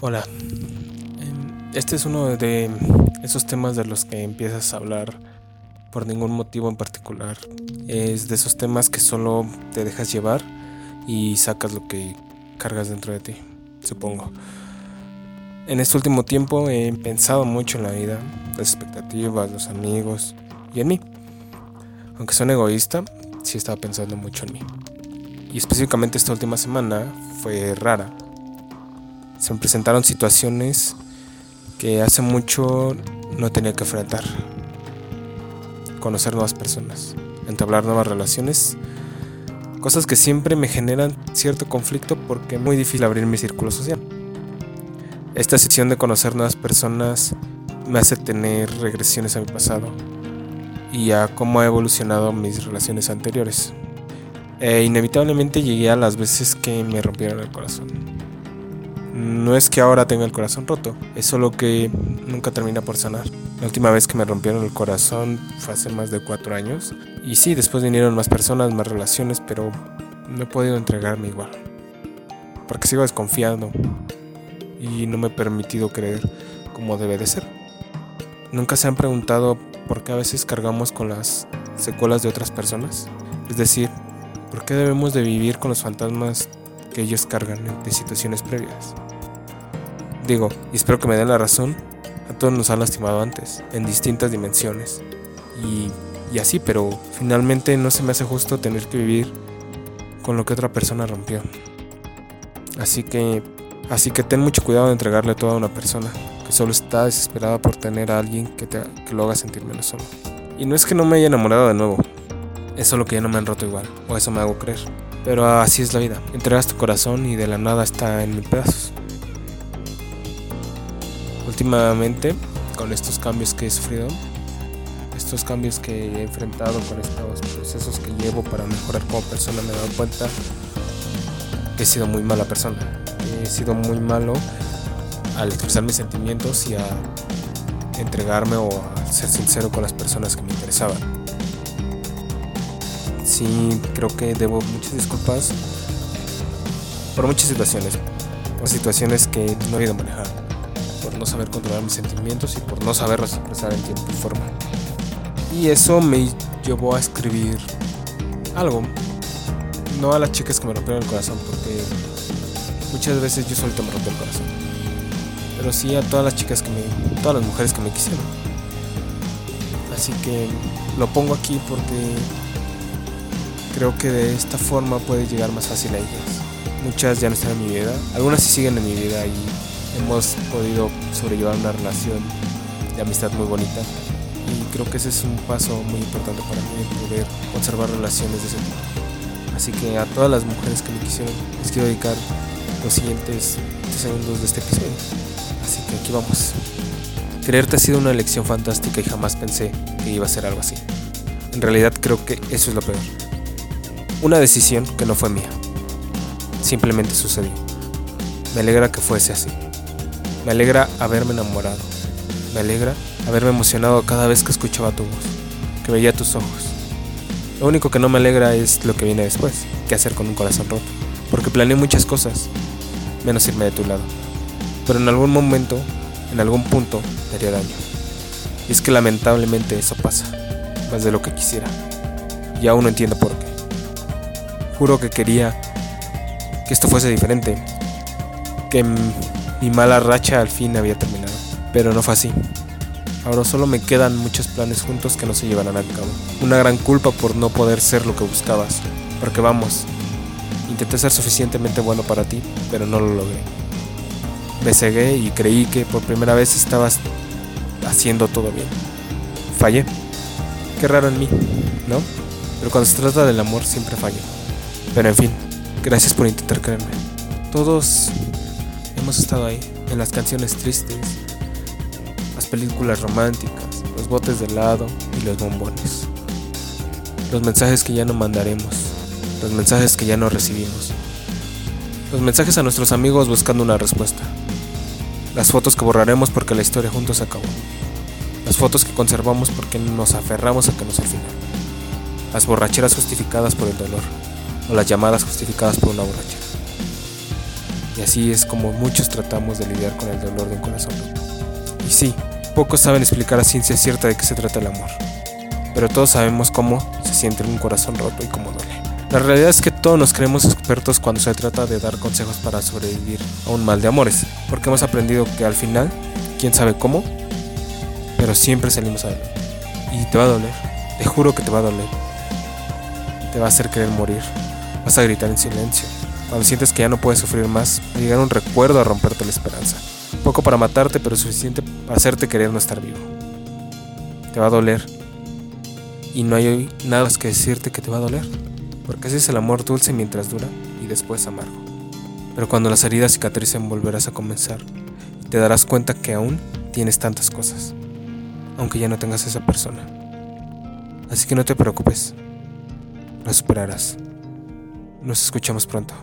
Hola. Este es uno de esos temas de los que empiezas a hablar por ningún motivo en particular. Es de esos temas que solo te dejas llevar y sacas lo que cargas dentro de ti, supongo. En este último tiempo he pensado mucho en la vida, las expectativas, los amigos y en mí. Aunque soy egoísta, sí estaba pensando mucho en mí. Y específicamente esta última semana fue rara se me presentaron situaciones que hace mucho no tenía que enfrentar. Conocer nuevas personas, entablar nuevas relaciones, cosas que siempre me generan cierto conflicto porque es muy difícil abrir mi círculo social. Esta sección de conocer nuevas personas me hace tener regresiones a mi pasado y a cómo ha evolucionado mis relaciones anteriores. E inevitablemente llegué a las veces que me rompieron el corazón no es que ahora tenga el corazón roto, es solo que nunca termina por sanar. La última vez que me rompieron el corazón fue hace más de cuatro años. Y sí, después vinieron más personas, más relaciones, pero no he podido entregarme igual. Porque sigo desconfiando y no me he permitido creer como debe de ser. Nunca se han preguntado por qué a veces cargamos con las secuelas de otras personas. Es decir, ¿por qué debemos de vivir con los fantasmas que ellos cargan de situaciones previas? Digo, y espero que me den la razón, a todos nos han lastimado antes, en distintas dimensiones. Y, y así, pero finalmente no se me hace justo tener que vivir con lo que otra persona rompió. Así que, así que ten mucho cuidado de entregarle todo a una persona que solo está desesperada por tener a alguien que, te, que lo haga sentir menos solo. Y no es que no me haya enamorado de nuevo, es solo que ya no me han roto igual, o eso me hago creer. Pero así es la vida, entregas tu corazón y de la nada está en mil pedazos últimamente con estos cambios que he sufrido, estos cambios que he enfrentado con estos procesos que llevo para mejorar como persona, me he dado cuenta que he sido muy mala persona. He sido muy malo al expresar mis sentimientos y a entregarme o a ser sincero con las personas que me interesaban. Sí, creo que debo muchas disculpas por muchas situaciones, por situaciones que no he ido a manejar no saber controlar mis sentimientos y por no saberlos expresar en tiempo y forma. Y eso me llevó a escribir algo. No a las chicas que me rompieron el corazón, porque muchas veces yo solito me rompí el corazón. Pero sí a todas las chicas que me. todas las mujeres que me quisieron. Así que lo pongo aquí porque creo que de esta forma puede llegar más fácil a ellas. Muchas ya no están en mi vida, algunas sí siguen en mi vida y hemos podido sobrellevar una relación de amistad muy bonita y creo que ese es un paso muy importante para mí poder conservar relaciones de ese tipo. Así que a todas las mujeres que me quisieron les quiero dedicar los siguientes segundos de este episodio. Así que aquí vamos. Creerte ha sido una elección fantástica y jamás pensé que iba a ser algo así. En realidad creo que eso es lo peor. Una decisión que no fue mía. Simplemente sucedió. Me alegra que fuese así. Me alegra haberme enamorado. Me alegra haberme emocionado cada vez que escuchaba tu voz, que veía tus ojos. Lo único que no me alegra es lo que viene después, qué hacer con un corazón roto. Porque planeé muchas cosas, menos irme de tu lado. Pero en algún momento, en algún punto, me haría daño. Y es que lamentablemente eso pasa, más de lo que quisiera. Y aún no entiendo por qué. Juro que quería que esto fuese diferente. Que mi mala racha al fin había terminado. Pero no fue así. Ahora solo me quedan muchos planes juntos que no se llevarán a cabo. Una gran culpa por no poder ser lo que buscabas. Porque vamos, intenté ser suficientemente bueno para ti, pero no lo logré. Me cegué y creí que por primera vez estabas haciendo todo bien. Fallé. Qué raro en mí, ¿no? Pero cuando se trata del amor siempre fallo. Pero en fin, gracias por intentar creerme. Todos hemos estado ahí, en las canciones tristes, las películas románticas, los botes de helado y los bombones. Los mensajes que ya no mandaremos, los mensajes que ya no recibimos. Los mensajes a nuestros amigos buscando una respuesta. Las fotos que borraremos porque la historia juntos acabó. Las fotos que conservamos porque nos aferramos a que nos al final. Las borracheras justificadas por el dolor. O las llamadas justificadas por una borrachera. Y así es como muchos tratamos de lidiar con el dolor de un corazón roto. Y sí, pocos saben explicar a ciencia cierta de qué se trata el amor. Pero todos sabemos cómo se siente un corazón roto y cómo duele. La realidad es que todos nos creemos expertos cuando se trata de dar consejos para sobrevivir a un mal de amores, porque hemos aprendido que al final, quién sabe cómo, pero siempre salimos adelante. Y te va a doler, te juro que te va a doler. Te va a hacer querer morir, vas a gritar en silencio, cuando sientes que ya no puedes sufrir más, va a llegar un recuerdo a romperte la esperanza. Poco para matarte, pero suficiente para hacerte querer no estar vivo. Te va a doler. Y no hay nada más que decirte que te va a doler. Porque ese es el amor dulce mientras dura y después amargo. Pero cuando las heridas cicatricen volverás a comenzar. Te darás cuenta que aún tienes tantas cosas. Aunque ya no tengas esa persona. Así que no te preocupes. Lo superarás. Nos escuchamos pronto.